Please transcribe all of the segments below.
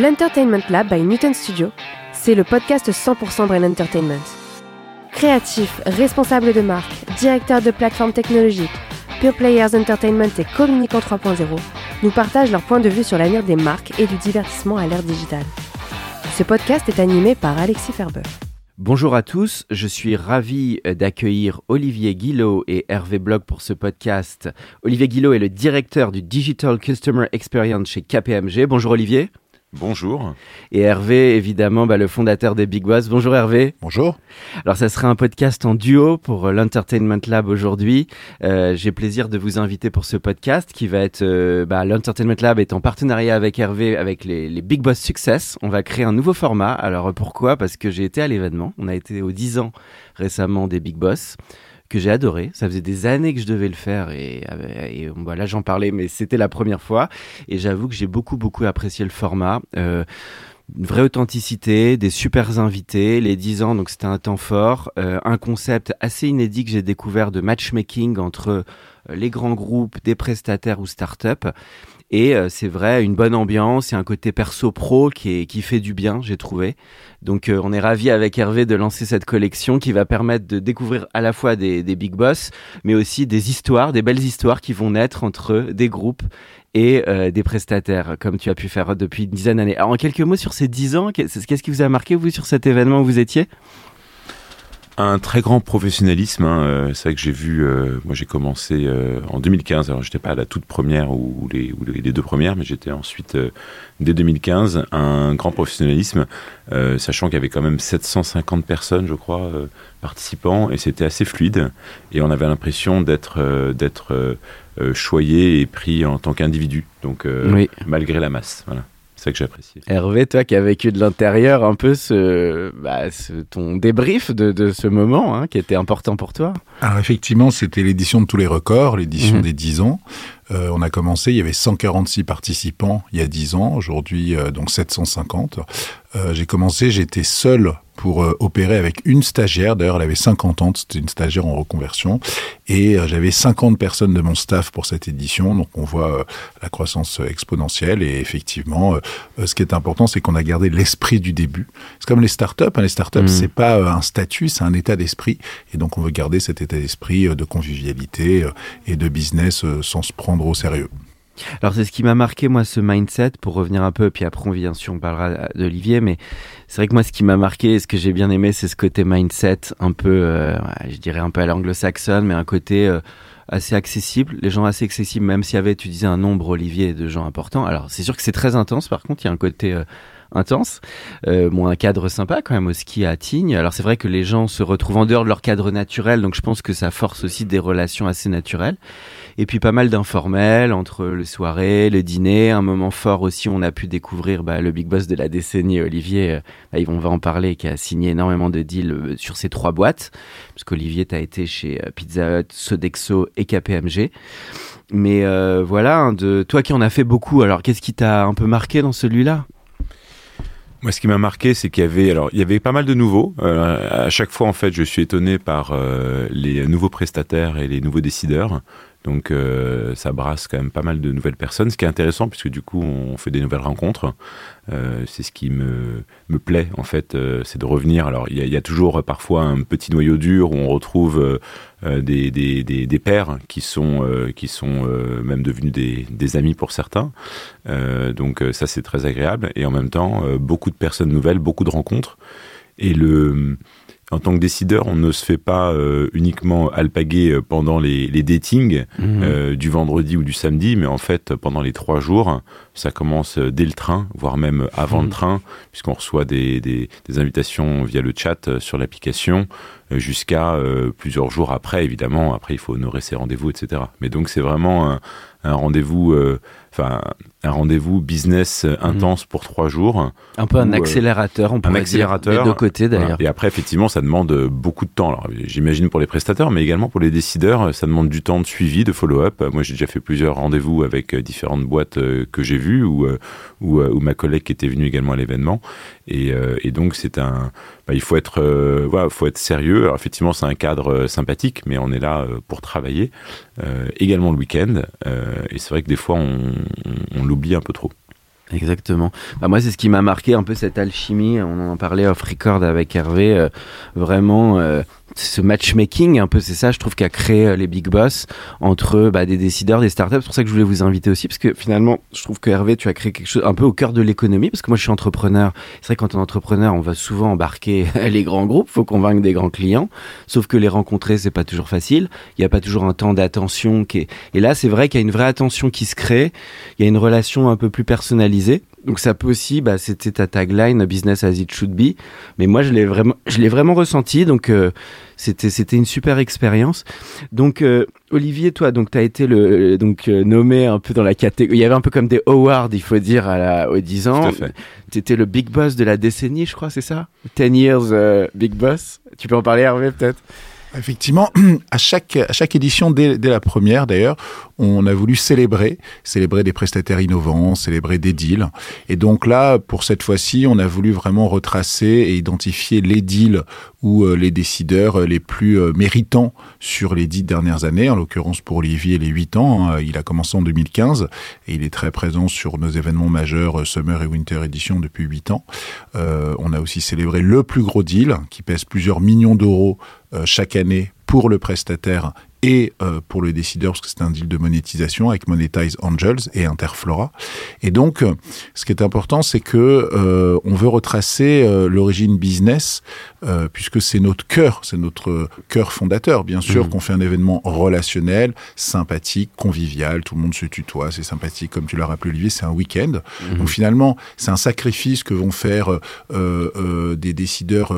L'Entertainment Lab by Newton Studio, c'est le podcast 100% Brain Entertainment. Créatifs, responsables de marque, directeurs de plateformes technologiques, Pure Players Entertainment et Communicant 3.0 nous partagent leur point de vue sur l'avenir des marques et du divertissement à l'ère digitale. Ce podcast est animé par Alexis Ferber. Bonjour à tous, je suis ravi d'accueillir Olivier Guillot et Hervé Blog pour ce podcast. Olivier Guillot est le directeur du Digital Customer Experience chez KPMG. Bonjour Olivier. Bonjour. Et Hervé, évidemment, bah, le fondateur des Big Boss. Bonjour Hervé. Bonjour. Alors, ça sera un podcast en duo pour euh, l'Entertainment Lab aujourd'hui. Euh, J'ai plaisir de vous inviter pour ce podcast qui va être... Euh, bah, L'Entertainment Lab est en partenariat avec Hervé, avec les, les, Big Boss Success. On va créer un nouveau format. Alors, pourquoi? Parce que j'ai été à l'événement. On a été aux 10 ans récemment des Big Boss que j'ai adoré. Ça faisait des années que je devais le faire et, et voilà, j'en parlais, mais c'était la première fois. Et j'avoue que j'ai beaucoup, beaucoup apprécié le format. Euh, une vraie authenticité, des super invités, les 10 ans, donc c'était un temps fort, euh, un concept assez inédit que j'ai découvert de matchmaking entre euh, les grands groupes, des prestataires ou start-up. Et euh, c'est vrai, une bonne ambiance et un côté perso pro qui, est, qui fait du bien, j'ai trouvé. Donc euh, on est ravi avec Hervé de lancer cette collection qui va permettre de découvrir à la fois des, des big boss, mais aussi des histoires, des belles histoires qui vont naître entre des groupes et euh, des prestataires, comme tu as pu faire depuis une dizaine d'années. Alors en quelques mots sur ces dix ans, qu'est-ce qui vous a marqué, vous, sur cet événement où vous étiez? Un très grand professionnalisme. Hein. Euh, c'est vrai que j'ai vu, euh, moi j'ai commencé euh, en 2015, alors j'étais pas à la toute première ou, les, ou les, deux premières, mais j'étais ensuite, dès 2015, un grand professionnalisme, sachant qu'il y avait quand même 750 personnes, je crois, participants, et c'était assez fluide, et on avait l'impression d'être d'être choyé et pris en tant qu'individu, donc malgré la masse. Voilà. Ça que j'apprécie. Hervé, toi qui as vécu de l'intérieur un peu ce, bah, ce ton débrief de, de ce moment hein, qui était important pour toi. Alors effectivement, c'était l'édition de tous les records, l'édition mhm. des 10 ans. Euh, on a commencé, il y avait 146 participants il y a 10 ans, aujourd'hui euh, donc 750. Euh, j'ai commencé, j'étais seul pour euh, opérer avec une stagiaire. D'ailleurs, elle avait 50 ans, c'était une stagiaire en reconversion. Et euh, j'avais 50 personnes de mon staff pour cette édition. Donc, on voit la croissance exponentielle. Et effectivement, ce qui est important, c'est qu'on a gardé l'esprit du début. C'est comme les startups. Hein. Les startups, mmh. c'est pas un statut, c'est un état d'esprit. Et donc, on veut garder cet état d'esprit de convivialité et de business sans se prendre au sérieux. Alors c'est ce qui m'a marqué moi ce mindset pour revenir un peu puis après on bien sûr on parlera d'Olivier mais c'est vrai que moi ce qui m'a marqué et ce que j'ai bien aimé c'est ce côté mindset un peu euh, je dirais un peu à l'anglo-saxonne mais un côté euh, assez accessible, les gens assez accessibles même s'il y avait tu disais un nombre Olivier de gens importants. Alors c'est sûr que c'est très intense par contre, il y a un côté euh, intense. Bon, un cadre sympa quand même au ski à Tignes. Alors c'est vrai que les gens se retrouvent en dehors de leur cadre naturel, donc je pense que ça force aussi des relations assez naturelles. Et puis pas mal d'informels entre le soirée, le dîner, un moment fort aussi. On a pu découvrir bah, le big boss de la décennie, Olivier. Euh, bah, on va en parler, qui a signé énormément de deals euh, sur ces trois boîtes, parce qu'Olivier t'as été chez euh, Pizza Hut, Sodexo et KPMG. Mais voilà, de toi qui en as fait beaucoup. Alors qu'est-ce qui t'a un peu marqué dans celui-là? Moi, ce qui m'a marqué, c'est qu'il y avait, alors, il y avait pas mal de nouveaux. À chaque fois, en fait, je suis étonné par les nouveaux prestataires et les nouveaux décideurs. Donc, euh, ça brasse quand même pas mal de nouvelles personnes, ce qui est intéressant puisque du coup, on fait des nouvelles rencontres. Euh, c'est ce qui me, me plaît, en fait, euh, c'est de revenir. Alors, il y a, toujours parfois un petit noyau dur où on retrouve des, des, des, des, pairs qui sont, qui sont même devenus des, des, amis pour certains. donc, ça, c'est très agréable. Et en même temps, beaucoup de personnes nouvelles, beaucoup de rencontres. Et le en tant que décideur, on ne se fait pas euh, uniquement alpaguer euh, pendant les, les datings mhm. euh, du vendredi ou du samedi, mais en fait, pendant les trois jours, ça commence dès le train, voire même avant le mhm. train, puisqu'on reçoit des, des, des, invitations via le chat sur l'application, jusqu'à plusieurs jours après, évidemment. Après, il faut honorer ses rendez-vous, etc. Mais donc, c'est vraiment un, un rendez-vous enfin un rendez-vous business mhm. intense pour trois jours. Un peu un euh, accélérateur, on peut un accélérateur, dire, des deux côtés d'ailleurs. Et après, effectivement, ça demande beaucoup de temps. Alors, j'imagine pour les prestataires, mais également pour les décideurs, ça demande du temps de suivi, de follow-up. Moi, j'ai déjà fait plusieurs rendez-vous avec euh, différentes boîtes euh, que j'ai vues ou, ou, ou, ma collègue qui était venue également à l'événement. Et, et, donc, c'est un, bah, il faut être, voilà, faut être sérieux. Effectivement, c'est un cadre sympathique, mais on est là pour travailler. également le week-end. et c'est vrai que des fois, on, l'oublie un peu trop. Exactement. Bah moi, c'est ce qui m'a marqué un peu cette alchimie. On en parlait off record avec Hervé. Euh, vraiment, euh, ce matchmaking, un peu, c'est ça, je trouve, qu'a créé euh, les big boss entre bah, des décideurs, des startups. C'est pour ça que je voulais vous inviter aussi, parce que finalement, je trouve que Hervé, tu as créé quelque chose un peu au cœur de l'économie, parce que moi, je suis entrepreneur. C'est vrai, quand on est entrepreneur, on va souvent embarquer les grands groupes, faut convaincre des grands clients. Sauf que les rencontrer, c'est pas toujours facile. Il n'y a pas toujours un temps d'attention qui est... Et là, c'est vrai qu'il y a une vraie attention qui se crée. Il y a une relation un peu plus personnalisée. Donc ça peut aussi, bah, c'était ta tagline business as it should be. Mais moi, je l'ai vraiment, je l'ai vraiment ressenti. Donc euh, c'était, c'était une super expérience. Donc euh, Olivier, toi, donc t'as été le, donc euh, nommé un peu dans la catégorie. Il y avait un peu comme des awards, il faut dire, à la, aux 10 ans. T'étais le big boss de la décennie, je crois, c'est ça? 10 years big boss? Tu peux en parler, Hervé, peut-être? Effectivement, à chaque, à chaque édition, dès, dès la première d'ailleurs, on a voulu célébrer, célébrer des prestataires innovants, célébrer des deals. Et donc là, pour cette fois-ci, on a voulu vraiment retracer et identifier les deals ou euh, les décideurs les plus euh, méritants sur les dix dernières années. En l'occurrence, pour Olivier, les huit ans. Hein. il a commencé en 2015 et il est très présent sur nos événements majeurs euh, Summer et Winter Edition depuis huit ans. on a aussi célébré le plus gros deal qui pèse plusieurs millions d'euros chaque année pour le prestataire et euh, pour le décideur, parce que c'est un deal de monétisation avec Monetize Angels et Interflora. Et donc, euh, ce qui est important, c'est que euh, on veut retracer euh, l'origine business, puisque c'est notre cœur, c'est notre cœur fondateur. Bien sûr mmh. qu'on fait un événement relationnel, sympathique, convivial, tout le monde se tutoie, c'est sympathique, comme tu l'as rappelé Olivier, c'est un week-end. Mmh. Donc finalement, c'est un sacrifice que vont faire des décideurs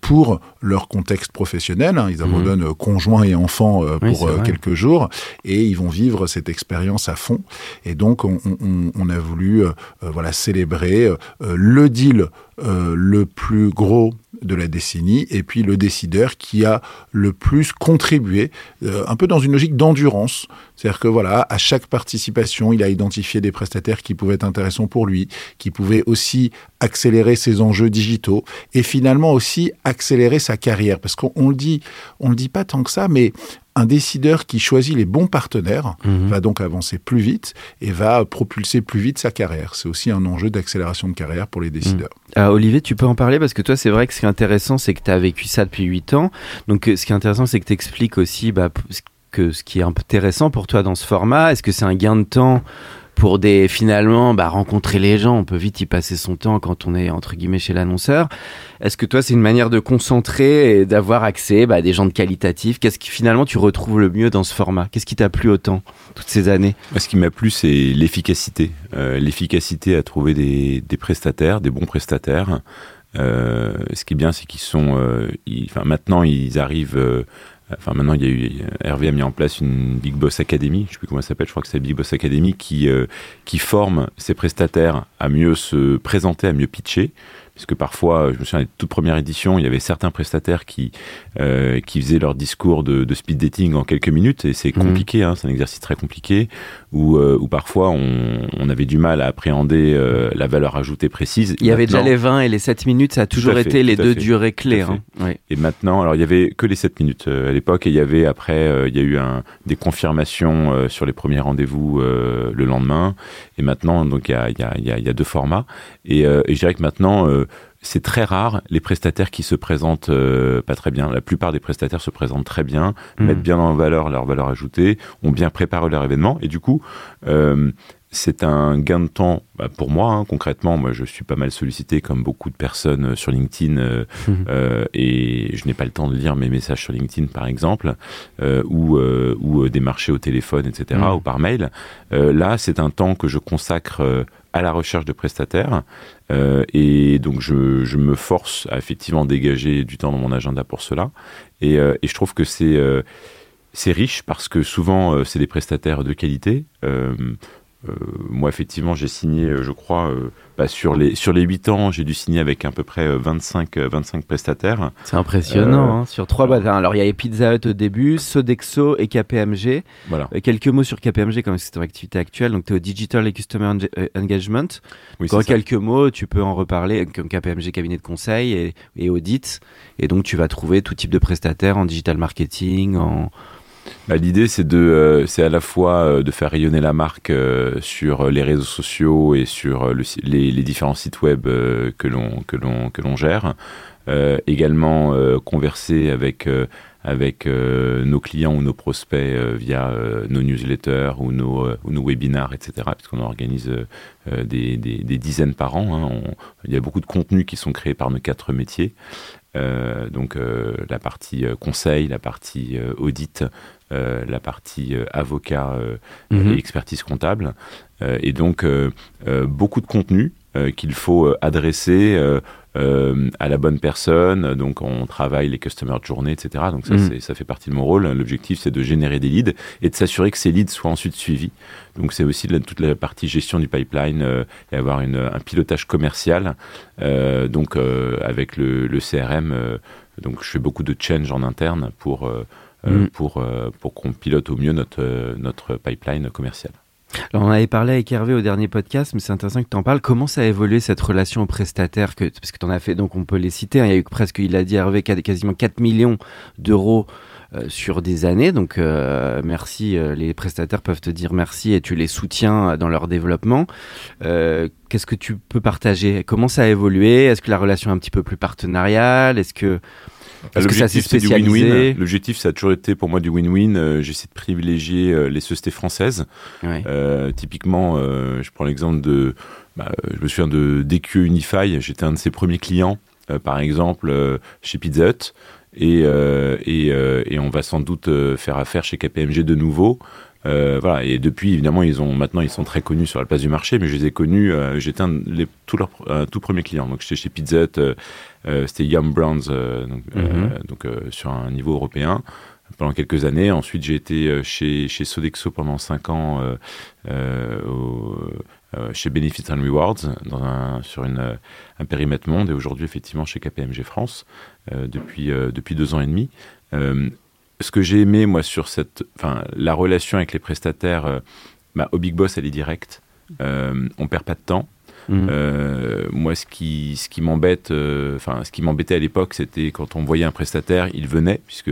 pour leur contexte professionnel. Hein. Ils mmh. Abandonnent conjoints et enfants euh, pour euh, quelques jours et ils vont vivre cette expérience à fond. Et donc, on, on, on a voulu euh, voilà célébrer le deal le plus gros de la décennie et puis le décideur qui a le plus contribué, un peu dans une logique d'endurance. C'est-à-dire que voilà, à chaque participation, il a identifié des prestataires qui pouvaient être intéressants pour lui, qui pouvaient aussi accélérer ses enjeux digitaux et finalement aussi accélérer sa carrière. Parce qu'on le dit, on le dit pas tant que ça, mais un décideur qui choisit les bons partenaires mhm. va donc avancer plus vite et va propulser plus vite sa carrière. C'est aussi un enjeu d'accélération de carrière pour les décideurs. Mhm. Ah, Olivier, tu peux en parler parce que toi, c'est vrai que ce qui est intéressant, c'est que tu as vécu ça depuis 8 ans. Donc, euh, ce qui est intéressant, c'est que tu expliques aussi bah, que ce qui est intéressant pour toi dans ce format. Est-ce que c'est un gain de temps pour des finalement bah, rencontrer les gens. On peut vite y passer son temps quand on est entre guillemets chez l'annonceur. Est-ce que toi c'est une manière de concentrer et d'avoir accès bah, à des gens de qualitatif? Qu'est-ce qui finalement tu retrouves le mieux dans ce format? Qu'est-ce qui t'a plu autant toutes ces années? Ce qui m'a plu c'est l'efficacité, euh, l'efficacité à trouver des, prestataires, des bons prestataires. Euh, ce qui est bien, c'est qu'ils sont, euh, maintenant ils arrivent Enfin, maintenant, il y a eu Hervé a mis en place une Big Boss Academy. Je sais plus comment ça s'appelle. Je crois que c'est Big Boss Academy qui euh, qui forme ses prestataires à mieux se présenter, à mieux pitcher puisque parfois, je me souviens, les toute première édition, il y avait certains prestataires qui euh, qui faisaient leur discours de, de, speed dating en quelques minutes, et c'est mhm. compliqué, hein, c'est un exercice très compliqué, où, euh, où parfois on, on, avait du mal à appréhender euh, la valeur ajoutée précise. Il y avait déjà les 20 et les 7 minutes, ça a toujours été les deux durées clés. Hein. Et maintenant, alors il y avait que les 7 minutes à l'époque, et il y avait après, il y a eu un, des confirmations sur les premiers rendez-vous le lendemain, et maintenant, donc il y a, il y a, il y a deux formats, et, et je dirais que maintenant c'est très rare les prestataires qui se présentent euh, pas très bien. La plupart des prestataires se présentent très bien, mmh. mettent bien en valeur leur valeur ajoutée, ont bien préparé leur événement et du coup euh, c'est un gain de temps bah, pour moi hein, concrètement. Moi, je suis pas mal sollicité comme beaucoup de personnes euh, sur LinkedIn euh, mmh. euh, et je n'ai pas le temps de lire mes messages sur LinkedIn par exemple euh, ou ou des marchés au téléphone, etc. Mmh. ou par mail. là, c'est un temps que je consacre à la recherche de prestataires. Euh, et donc, je, me force à effectivement dégager du temps dans mon agenda pour cela. Et, euh, je trouve que c'est euh, c'est riche parce que souvent, c'est des prestataires de qualité. Euh, euh, moi, effectivement, j'ai signé, je crois, bah, sur les sur les 8 ans, j'ai dû signer avec à peu près 25 25 prestataires. C'est impressionnant hein, sur trois bases. Alors il y a Pizza Hut au début, Sodexo et KPMG. Voilà. quelques mots sur KPMG comme c'est ton activité actuelle. Donc tu es au Digital et Customer Engagement. Oui, Quand quelques ça. mots, tu peux en reparler comme KPMG cabinet de conseil et, et audit et donc tu vas trouver tout type de prestataires en digital marketing, en bah, L'idée, c'est de, c'est à la fois de faire rayonner la marque sur les réseaux sociaux et sur les, différents sites web que l'on que l'on que l'on gère. également converser avec avec euh, nos clients ou nos prospects euh, via euh, nos newsletters ou nos, ou webinars, etc. Puisqu'on organise des, des, dizaines par an. Hein. il y a beaucoup de contenus qui sont créés par nos quatre métiers. Donc la partie conseil, la partie audit, la partie avocat mhm. et expertise comptable. et donc beaucoup de contenus qu'il faut adresser euh, à la bonne personne. Donc, on travaille les customer journée, etc. Donc, ça, mm. ça fait partie de mon rôle. L'objectif, c'est de générer des leads et de s'assurer que ces leads soient ensuite suivis. Donc, c'est aussi toute la partie gestion du pipeline euh, et avoir une, un pilotage commercial. Euh, donc, avec le, le CRM, donc je fais beaucoup de change en interne pour, mm. pour, pour qu'on pilote au mieux notre, notre pipeline commercial. Alors on avait parlé avec Hervé au dernier podcast, mais c'est intéressant que tu en parles. Comment ça a évolué cette relation aux prestataires Parce que tu en as fait, donc on peut les citer. Hein. Il y a eu presque, il a dit Hervé, quasiment 4 millions d'euros euh, sur des années. Donc euh, merci, euh, les prestataires peuvent te dire merci et tu les soutiens dans leur développement. Qu'est-ce que tu peux partager? Comment ça a évolué? Est-ce que la relation est un petit peu plus partenariale? Est-ce que L'objectif, c'est du win-win. L'objectif, ça a toujours été pour moi du win-win. Euh, j'essaie de privilégier euh, les sociétés françaises. Euh, typiquement, je prends l'exemple de. Bah, je me souviens de DQ Unify. J'étais un de ses premiers clients, par exemple, chez Pizza Hut. Et, et, et, on va sans doute faire affaire chez KPMG de nouveau. Euh, voilà. Et depuis, évidemment, ils ont maintenant ils sont très connus sur la place du marché, mais je les ai connus. Euh, j'étais un les, leurs tout premiers clients. Donc j'étais chez Pizza euh, c'était Yum Browns, donc, mhm. donc sur un niveau européen pendant quelques années. Ensuite, j'ai été chez, chez Sodexo pendant 5 ans au, chez Benefits and Rewards dans un, sur une, un périmètre monde et aujourd'hui, effectivement, chez KPMG France depuis, depuis deux ans et demi ce que j'ai aimé, moi, sur cette, enfin, la relation avec les prestataires, euh, bah, au Big Boss, elle est directe. Euh, on perd pas de temps. Mhm. Euh, moi, ce qui, ce qui m'embête, euh, enfin, ce qui m'embêtait à l'époque, c'était quand on voyait un prestataire, il venait, puisque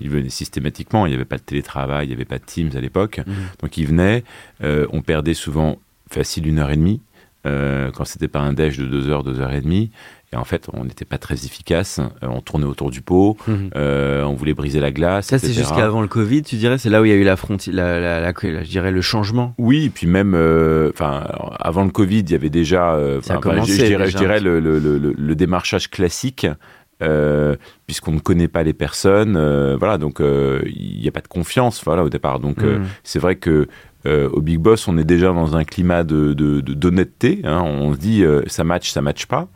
il venait systématiquement. Il n'y avait pas de télétravail, il n'y avait pas de Teams à l'époque, mhm. donc il venait. on perdait souvent facile une heure et demie. quand c'était pas un déj de deux heures, deux heures et demie, et en fait, on n'était pas très efficace. Euh, on tournait autour du pot. Mhm. Euh, on voulait briser la glace. Ça, c'est jusqu'avant le Covid, tu dirais? C'est là où il y a eu la frontière, la, je dirais le changement? Oui, et puis même, euh, enfin, avant le Covid, il y avait déjà, je, dirais, je dirais le, le, le, le, démarchage classique. puisqu'on ne connaît pas les personnes, voilà, donc il n'y a pas de confiance, voilà, au départ. Donc mhm. c'est vrai que au Big Boss, on est déjà dans un climat de d'honnêteté. Hein, on se dit ça match, ça match pas.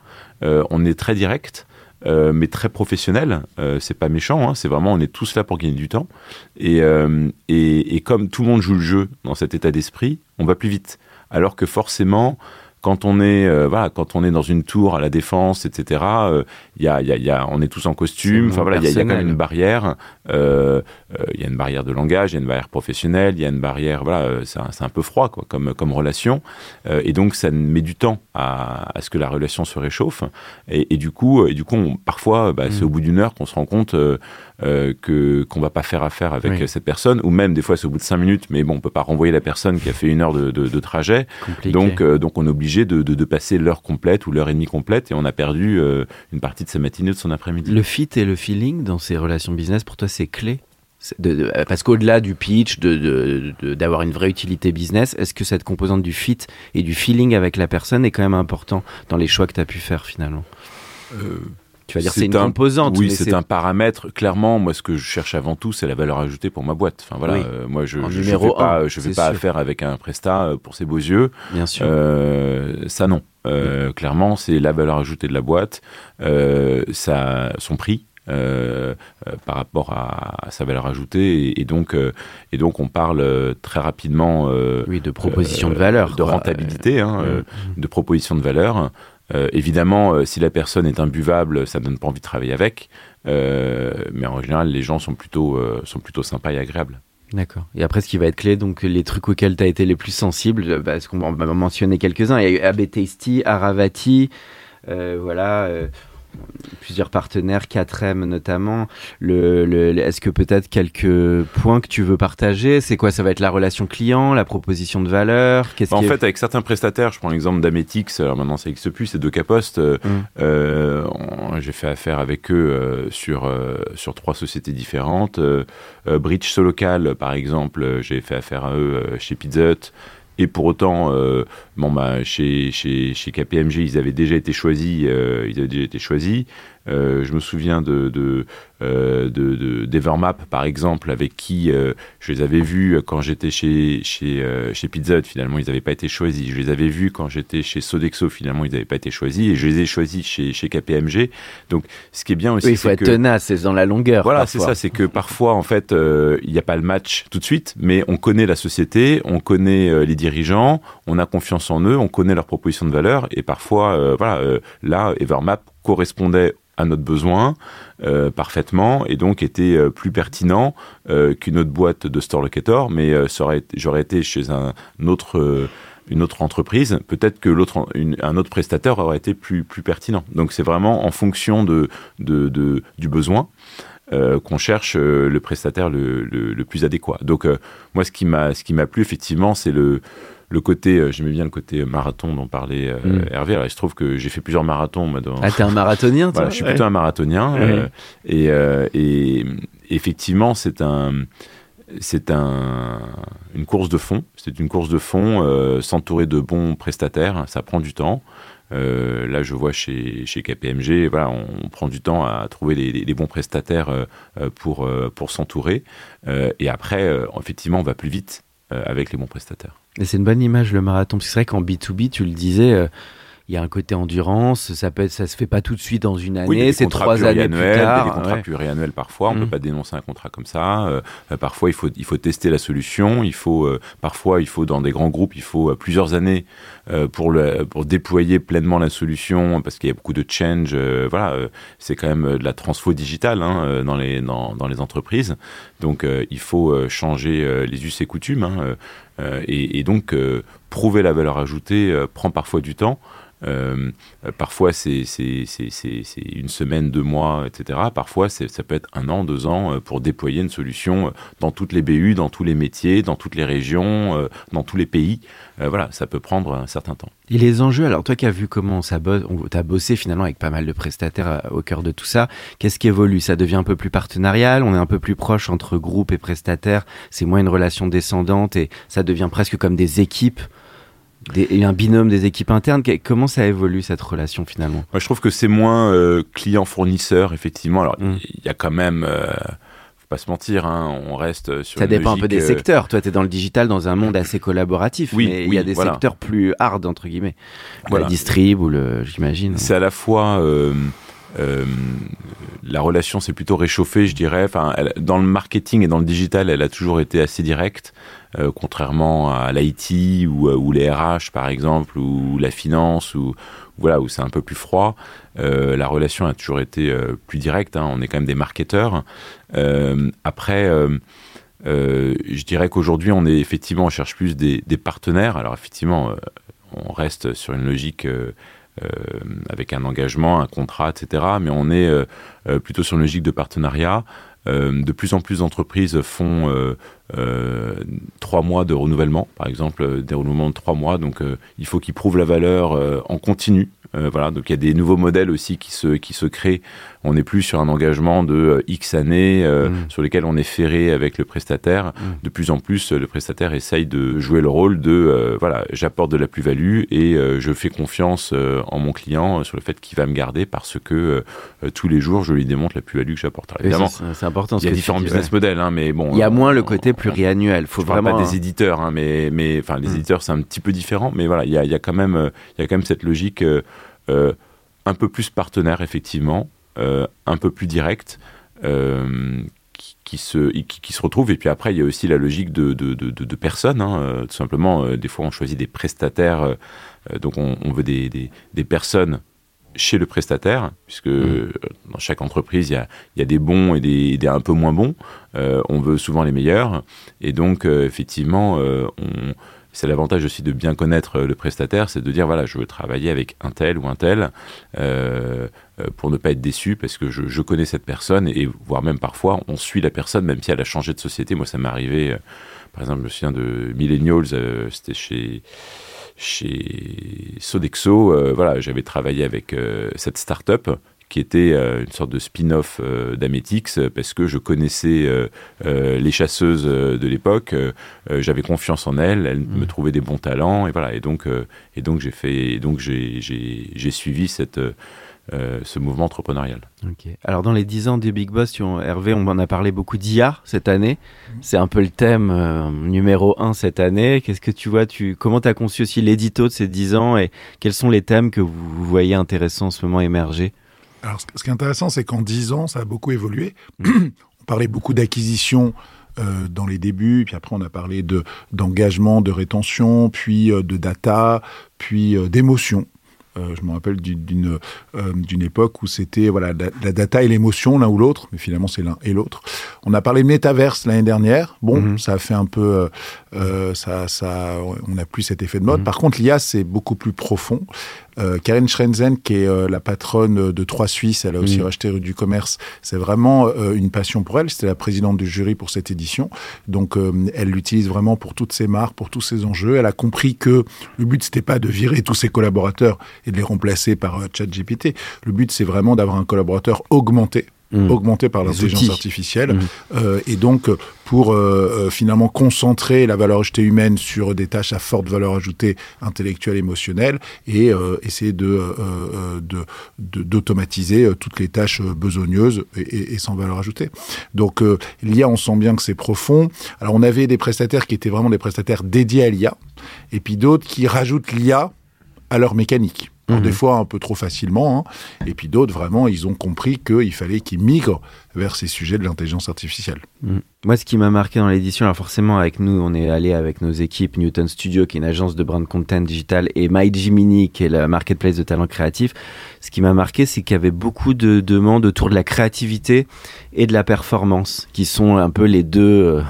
Euh, on est très direct. Euh, mais très professionnel. Euh, c'est pas méchant, hein, c'est vraiment on est tous là pour gagner du temps. Et, et, et, comme tout le monde joue le jeu dans cet état d'esprit, on va plus vite. Alors que forcément, quand on est euh, voilà quand on est dans une tour à la défense etc il y, a, y, a, y, a, on est tous en costume. Enfin voilà il y, y, a quand même une barrière euh, il y a une barrière de langage il y a une barrière professionnelle il y a une barrière voilà c'est un, un, peu froid quoi comme comme relation. Et donc ça met du temps à, à, ce que la relation se réchauffe. Et, et du coup et du coup on, parfois bah, c'est mm. au bout d'une heure qu'on se rend compte euh, que qu'on va pas faire affaire avec cette personne, ou même des fois c'est au bout de cinq minutes, mais bon, on peut pas renvoyer la personne qui a fait une heure de, de, de trajet. Donc, euh, donc on est obligé de, de passer l'heure complète ou l'heure et demie complète, et on a perdu euh, une partie de sa matinée ou de son après-midi. Le fit et le feeling dans ces relations business, pour toi, c'est clé? De, parce qu'au-delà du pitch, d'avoir de, une vraie utilité business, est-ce que cette composante du fit et du feeling avec la personne est quand même important dans les choix que tu as pu faire finalement? Euh, tu vas dire c'est une composante. Oui, c'est un paramètre. Clairement, moi, ce que je cherche avant tout, c'est la valeur ajoutée pour ma boîte. Enfin voilà, euh, moi, je, je fais pas, je fais pas affaire avec un prestat euh, pour ses beaux yeux. Bien sûr. Euh, ça non. Euh, clairement, c'est la valeur ajoutée de la boîte, euh, ça, son prix. Euh, par rapport à, à, sa valeur ajoutée et, et donc et donc on parle très rapidement oui de proposition de valeur de rentabilité hein, de proposition de valeur euh, évidemment, euh, si la personne est imbuvable, ça ne donne pas envie de travailler avec. Euh, mais en général, les gens sont plutôt, sont plutôt sympas et agréables. D'accord. Et après, ce qui va être clé, donc les trucs auxquels tu as été les plus sensible, parce qu'on va mentionner quelques-uns. Il y a eu AB Aravati, voilà. Plusieurs partenaires, 4M notamment. Le, le- Est-ce que peut-être quelques points que tu veux partager? C'est quoi? Ça va être la relation client, la proposition de valeur? Qu'est-ce Bah, en fait, avec certains prestataires, je prends l'exemple d'Ametix, alors maintenant n'existe plus, c'est de Capost. euh, Mm. euh, J'ai fait affaire avec eux euh, sur, euh, sur trois sociétés différentes. Euh, Bridge Solocal, par exemple, j'ai fait affaire à eux chez Pizza Hut. Et pour autant, euh, bon, bah, chez, chez, chez KPMG, ils avaient déjà été choisis. euh, ils avaient déjà été choisis. Euh, je me souviens de, de, euh, de, de- d'Evermap, par exemple, avec qui euh, je les avais vus quand j'étais chez, chez, chez Pizza Hut, finalement, ils n'avaient pas été choisis. Je les avais vus quand j'étais chez Sodexo, finalement, ils n'avaient pas été choisis. Et je les ai choisis chez, chez KPMG. Donc, ce qui est bien aussi, Oui, il faut être que... tenace, c'est dans la longueur. Voilà, c'est ça, c'est que parfois, en fait, il n'y a pas le match tout de suite, mais on connaît la société, on connaît les dirigeants, on a confiance en eux, on connaît leurs propositions de valeur, et parfois, voilà, là, Evermap correspondait à notre besoin euh, parfaitement et donc était euh, plus pertinent euh, qu'une autre boîte de store locator, mais euh, j'aurais été chez un autre euh, une autre entreprise, peut-être que l'autre, un autre prestataire aurait été plus, plus pertinent. Donc c'est vraiment en fonction de, de, de- du besoin euh, qu'on cherche euh, le prestataire le, le, le plus adéquat. Donc euh, moi, ce qui m'a, ce qui m'a plu effectivement, c'est le le côté, euh, j'aimais bien le côté marathon dont parlait euh, Mm. Hervé. Alors, il se trouve que j'ai fait plusieurs marathons. Moi, dans... Ah, t'es un marathonien, toi Voilà, je suis plutôt un marathonien. Ouais. euh, et, euh, et effectivement, c'est un, c'est un, une course de fond. C'est une course de fond, euh, s'entourer de bons prestataires, ça prend du temps. Euh, là, je vois chez, chez KPMG, voilà, on, on prend du temps à trouver les, bons prestataires euh, euh, pour, euh, pour s'entourer. Euh, et après, euh, effectivement, on va plus vite euh, avec les bons prestataires. Et c'est une bonne image le marathon. Parce c'est vrai qu'en B2B, tu le disais, euh, il y a un côté endurance. Ça peut être, ça se fait pas tout de suite dans une Oui, année. des C'est trois années plus pluriannuels, il y a tard. des contrats ouais. pluriannuels parfois. On ne Mm. peut pas dénoncer un contrat comme ça. Euh, euh, parfois, il faut, il faut tester la solution. Il faut, euh, parfois, il faut dans des grands groupes, il faut euh, plusieurs années pour, le, pour déployer pleinement la solution parce qu'il y a beaucoup de change. voilà, c'est quand même de la transfo digitale hein, dans, les, dans, dans les entreprises. Donc, il faut changer les us et coutumes. hein, et, et donc, prouver la valeur ajoutée prend parfois du temps. Euh, parfois, c'est une semaine, deux mois, etc. Parfois, ça peut être un an, deux ans euh, pour déployer une solution euh, dans toutes les BU, dans tous les métiers, dans toutes les régions, dans tous les pays. Voilà, ça peut prendre un certain temps. Et les enjeux, alors toi qui as vu comment ça bosse, tu as bossé finalement avec pas mal de prestataires au cœur de tout ça, qu'est-ce qui évolue? Ça devient un peu plus partenarial, on est un peu plus proche entre groupe et prestataires, c'est moins une relation descendante et ça devient presque comme des équipes, des, et un binôme des équipes internes. Comment ça évolue cette relation finalement? Moi, je trouve que c'est moins euh, client-fournisseur, effectivement. Alors, il Mm. y a quand même... euh, faut pas se mentir, hein, on reste sur Ça une dépend un peu des euh, secteurs. Toi, tu es dans le digital, dans un monde assez collaboratif, Oui, mais il y a des voilà. secteurs plus hard, entre guillemets. Voilà. La distrib ou le, j'imagine. C'est à la fois euh, la relation s'est plutôt réchauffée, je dirais. Enfin, dans le marketing et dans le digital, elle a toujours été assez directe, euh, contrairement à l'IT ou, euh, ou les RH par exemple, ou la finance, ou voilà où c'est un peu plus froid. Euh, la relation a toujours été euh, plus directe. hein. On est quand même des marketeurs. Euh, après. euh, euh, je dirais qu'aujourd'hui, on est effectivement, on cherche plus des, partenaires. Alors effectivement, euh, on reste sur une logique euh, euh, avec un engagement, un contrat, etc. Mais on est euh, euh, plutôt sur une logique de partenariat. Euh, de plus en plus d'entreprises font euh, euh, trois mois de renouvellement, par exemple, euh, des renouvellements de trois mois. Donc, euh, il faut qu'ils prouvent la valeur euh, en continu. Euh, voilà, donc il y a des nouveaux modèles aussi qui se qui se créent. On n'est plus sur un engagement de euh, X années euh, Mm. sur lesquels on est ferré avec le prestataire. Mm. De plus en plus, euh, le prestataire essaye de jouer le rôle de euh, voilà, j'apporte de la plus-value et euh, je fais confiance euh, en mon client euh, sur le fait qu'il va me garder parce que euh, tous les jours je lui démontre la plus-value que j'apporte. Évidemment, c'est important. il y a différents business models, hein, mais bon. Il y a euh, moins le côté pluriannuel. Faut je parle vraiment. pas des éditeurs, hein, mais mais enfin les Mm. éditeurs c'est un petit peu différent, mais voilà, il y a, y a quand même euh, il y a quand même cette logique euh, euh, un peu plus partenaire effectivement, euh, un peu plus directe. euh, qui, qui se qui, qui se retrouve et puis après il y a aussi la logique de de, de, personnes hein, tout simplement des fois on choisit des prestataires donc on, on veut des, des, des personnes chez le prestataire, puisque euh, dans chaque entreprise, il y a, y a des bons et des, des un peu moins bons. Euh, on veut souvent les meilleurs. Et donc, euh, effectivement, euh, on, c'est l'avantage aussi de bien connaître le prestataire, c'est de dire voilà, je veux travailler avec un tel ou un tel pour ne pas être déçu parce que je, je, connais cette personne et voire même parfois on suit la personne même si elle a changé de société. Moi, ça m'est arrivé. par exemple, je me souviens de Millennials, c'était chez chez Sodexo, euh, voilà, j'avais travaillé avec euh, cette start-up qui était euh, une sorte de spin-off d'Ametix parce que je connaissais les chasseuses de l'époque, j'avais confiance en elles, elles me mmh. trouvaient des bons talents et voilà et donc et donc j'ai fait donc j'ai suivi cette euh, ce mouvement entrepreneurial. Alors dans les 10 ans du Big Boss, Hervé, on en a parlé beaucoup d'IA cette année. Mhm. C'est un peu le thème euh, numéro 1 cette année. Qu'est-ce que tu vois tu, Comment tu as conçu aussi l'édito de ces 10 ans et quels sont les thèmes que vous, voyez intéressants en ce moment émerger? Alors ce qui est intéressant, c'est qu'en 10 ans, ça a beaucoup évolué. Mhm. on parlait beaucoup d'acquisition. Euh, dans les débuts, puis après on a parlé de d'engagement, de rétention, puis de data, puis d'émotion. Euh, je me rappelle d'une euh, d'une époque où c'était voilà la, data et l'émotion l'un ou l'autre, mais finalement c'est l'un et l'autre. On a parlé de métaverse l'année dernière. Bon, mhm. ça a fait un peu euh, ça ça on n'a plus cet effet de mode. Mhm. Par contre, l'IA c'est beaucoup plus profond. Euh, Karen Schrenzen, qui est euh, la patronne de Trois Suisses, elle a aussi mm. racheté du commerce. C'est vraiment euh, une passion pour elle. C'était la présidente du jury pour cette édition. Donc, elle l'utilise vraiment pour toutes ses marques, pour tous ses enjeux. Elle a compris que le but, c'était pas de virer tous ses collaborateurs et de les remplacer par ChatGPT. Le but, c'est vraiment d'avoir un collaborateur augmenté Mmh. augmenté par l'intelligence artificielle, mmh. euh, et donc pour euh, euh, finalement concentrer la valeur ajoutée humaine sur des tâches à forte valeur ajoutée intellectuelle, émotionnelle, et essayer de d'automatiser toutes les tâches besogneuses et, et, sans valeur ajoutée. Donc l'IA, on sent bien que c'est profond. Alors on avait des prestataires qui étaient vraiment des prestataires dédiés à l'IA, et puis d'autres qui rajoutent l'IA à leur mécanique. Des mhm. fois un peu trop facilement, hein. et puis d'autres vraiment, ils ont compris qu'il fallait qu'ils migrent vers ces sujets de l'intelligence artificielle. Mhm. Moi, ce qui m'a marqué dans l'édition, alors forcément avec nous, on est allé avec nos équipes Newton Studio, qui est une agence de brand content digital, et MyGimini, qui est la marketplace de talents créatifs. Ce qui m'a marqué, c'est qu'il y avait beaucoup de demandes autour de la créativité et de la performance, qui sont un peu les deux... Euh,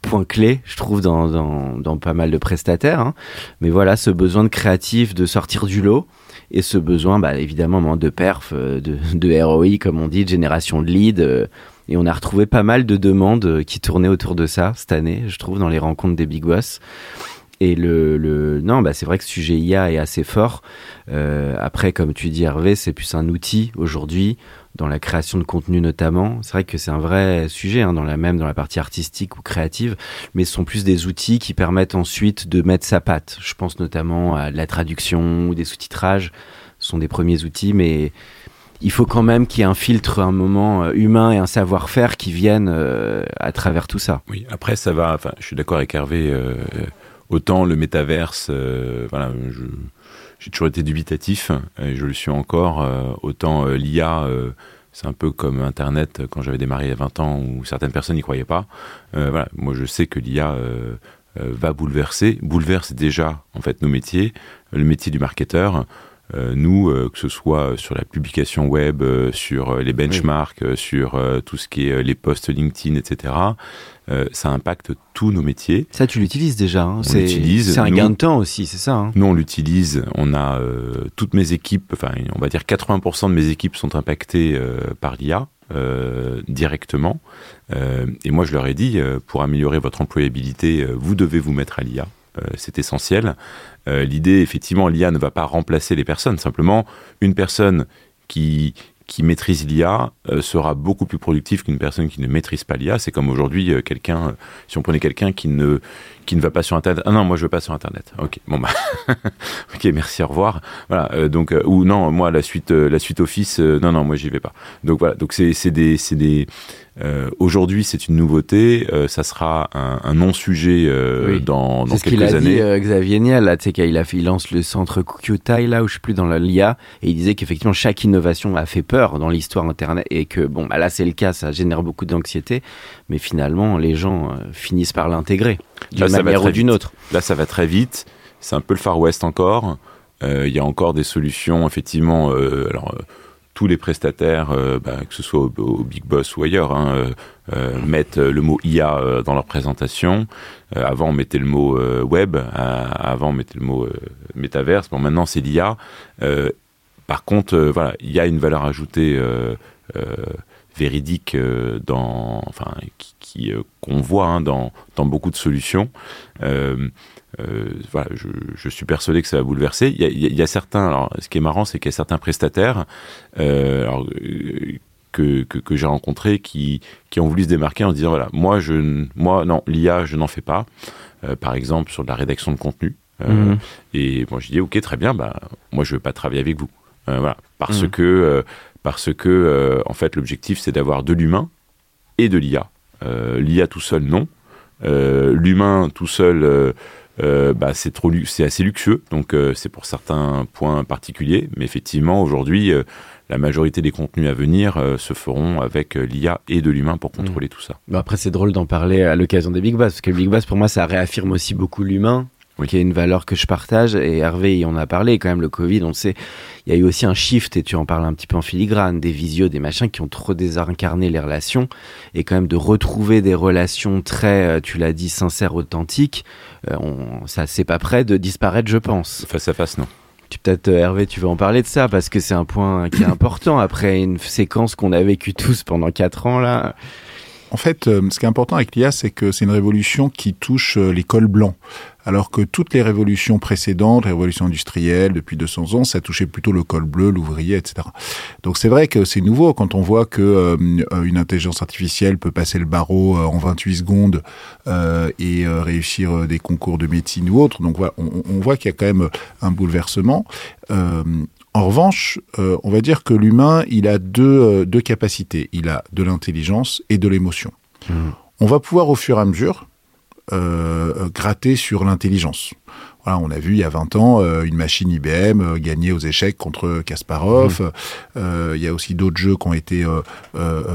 point clé, je trouve, dans, dans, dans pas mal de prestataires. Hein. Mais voilà, ce besoin de créatif, de sortir du lot, et ce besoin, bah, évidemment, de perf, euh, de, de ROI, comme on dit, de génération de leads. Euh, et on a retrouvé pas mal de demandes euh, qui tournaient autour de ça cette année, je trouve, dans les rencontres des big boss. Et le, le non, bah c'est vrai que ce sujet IA est assez fort. Euh, après, comme tu dis Hervé, c'est plus un outil aujourd'hui dans la création de contenu notamment. C'est vrai que c'est un vrai sujet hein, dans la même dans la partie artistique ou créative, mais ce sont plus des outils qui permettent ensuite de mettre sa patte. Je pense notamment à la traduction ou des sous-titrages. Ce sont des premiers outils, mais il faut quand même qu'il y ait un filtre, un moment euh, humain et un savoir-faire qui viennent euh, à travers tout ça. Oui, après ça va. Enfin, je suis d'accord avec Hervé. Autant le métaverse, voilà, je j'ai toujours été dubitatif et je le suis encore. Euh, autant euh, l'IA, euh, c'est un peu comme Internet quand j'avais démarré il y a 20 ans où certaines personnes n'y croyaient pas. voilà, moi je sais que l'IA va bouleverser, bouleverse déjà en fait nos métiers, le métier du marketeur. Nous, que ce soit sur la publication web, sur les benchmarks, sur tout ce qui est les posts LinkedIn, etc., euh, ça impacte tous nos métiers. Ça, tu l'utilises déjà. Hein. C'est un gain de temps aussi, c'est ça. Hein. Nous, on l'utilise. On a euh, toutes mes équipes, enfin, on va dire 80% de mes équipes sont impactées euh, par l'IA. directement. et moi, je leur ai dit, pour améliorer votre employabilité, vous devez vous mettre à l'IA. C'est essentiel. L'idée, effectivement, l'IA ne va pas remplacer les personnes. Simplement, une personne qui, qui maîtrise l'IA euh, sera beaucoup plus productif qu'une personne qui ne maîtrise pas l'IA. C'est comme aujourd'hui euh, quelqu'un, si on prenait quelqu'un qui ne qui ne va pas sur Internet. Ah non, moi je veux pas sur Internet. Ok, bon bah, ok, merci, au revoir. Voilà, euh, donc ou non, moi la suite la suite Office, non non, moi j'y vais pas. Donc voilà, donc c'est des c'est des euh, Aujourd'hui, c'est une nouveauté. Euh, ça sera un, un non-sujet euh, dans, dans quelques ce a Dit, euh, Xavier Niel, là, tu sais qu'il a fait, il lance le centre QTI là, où je suis plus dans l'IA, et il disait qu'effectivement chaque innovation a fait peur dans l'histoire internet, et que bon, bah là c'est le cas, ça génère beaucoup d'anxiété, mais finalement les gens finissent par l'intégrer d'une manière ou d'une autre. Là, ça va très vite. C'est un peu le Far West encore. Il y a encore des solutions, effectivement. alors tous les prestataires, bah, que ce soit au, Big Boss ou ailleurs, hein, mettent le mot IA dans leur présentation. avant, on mettait le mot web, avant, on mettait le mot métaverse. Bon, maintenant, c'est l'IA. par contre, voilà, il y a une valeur ajoutée véridique dans, enfin, qui qu'on voit hein, dans, dans beaucoup de solutions. Euh, voilà, je, je, suis persuadé que ça va bouleverser. Il y a, il y a certains, alors ce qui est marrant, c'est qu'il y a certains prestataires euh, alors, euh, que, que, que j'ai rencontrés qui, qui ont voulu se démarquer en disant voilà, moi, je, moi non, l'IA, je n'en fais pas. Euh, par exemple, sur de la rédaction de contenu. Euh, mhm. Et moi, je dis ok, très bien, bah, moi, je veux pas travailler avec vous. voilà, parce mhm. que, parce que en fait, l'objectif, c'est d'avoir de l'humain et de l'IA. L'IA tout seul, non. L'humain tout seul euh, bah, c'est trop, c'est assez luxueux. Donc euh, c'est pour certains points particuliers, mais effectivement aujourd'hui, euh, la majorité des contenus à venir se feront avec l'IA et de l'humain pour contrôler mmh. tout ça. Bah après, c'est drôle d'en parler à l'occasion des Big Boss, parce que Big Boss, pour moi, ça réaffirme aussi beaucoup l'humain qui est une valeur que je partage. Et Hervé, on a parlé quand même, le Covid, on sait, il y a eu aussi un shift, et tu en parles un petit peu en filigrane, des visios, des machins qui ont trop désincarné les relations, et quand même de retrouver des relations très, euh, tu l'as dit, sincères, authentiques, euh, on, ça c'est pas prêt de disparaître, je pense. Face à face, non. Tu peut-être euh, Hervé, tu veux en parler de ça parce que c'est un point qui est important après une séquence qu'on a vécue tous pendant quatre ans là. En fait, ce qui est important avec l'IA, c'est que c'est une révolution qui touche les cols blancs alors que toutes les révolutions précédentes, les révolutions industrielles depuis 200 ans, ça touchait plutôt le col bleu, l'ouvrier, etc. Donc c'est vrai que c'est nouveau quand on voit que euh, une intelligence artificielle peut passer le barreau euh, en 28 secondes euh, et réussir des concours de médecine ou autre. Donc voilà, on, voit qu'il y a quand même un bouleversement. En revanche, on va dire que l'humain, il a deux, deux capacités. Il a de l'intelligence et de l'émotion. Mmh. On va pouvoir, au fur et à mesure, euh, gratter sur l'intelligence. Voilà, on a vu il y a 20 ans euh, une machine IBM euh, gagner aux échecs contre Kasparov. Mmh. il y a aussi d'autres jeux qui ont été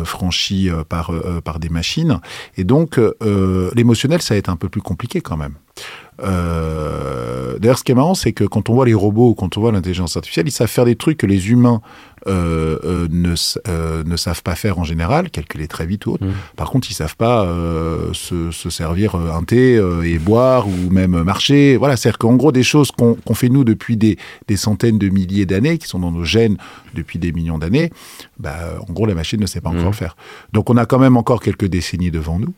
franchis par, par des machines. Et donc, l'émotionnel, ça va être un peu plus compliqué quand même. D'ailleurs, ce qui est marrant, c'est que quand on voit les robots ou quand on voit l'intelligence artificielle, ils savent faire des trucs que les humains euh, euh, ne, euh, ne savent pas faire en général, calculer très vite ou autre. Mmh. Par contre, ils savent pas se, se, servir un thé et boire ou même marcher. Voilà, c'est-à-dire qu'en gros, des choses qu'on fait nous depuis des, des centaines de milliers d'années, qui sont dans nos gènes depuis des millions d'années, bah, en gros, la machine ne sait pas encore mmh. le faire. Donc, on a quand même encore quelques décennies devant nous.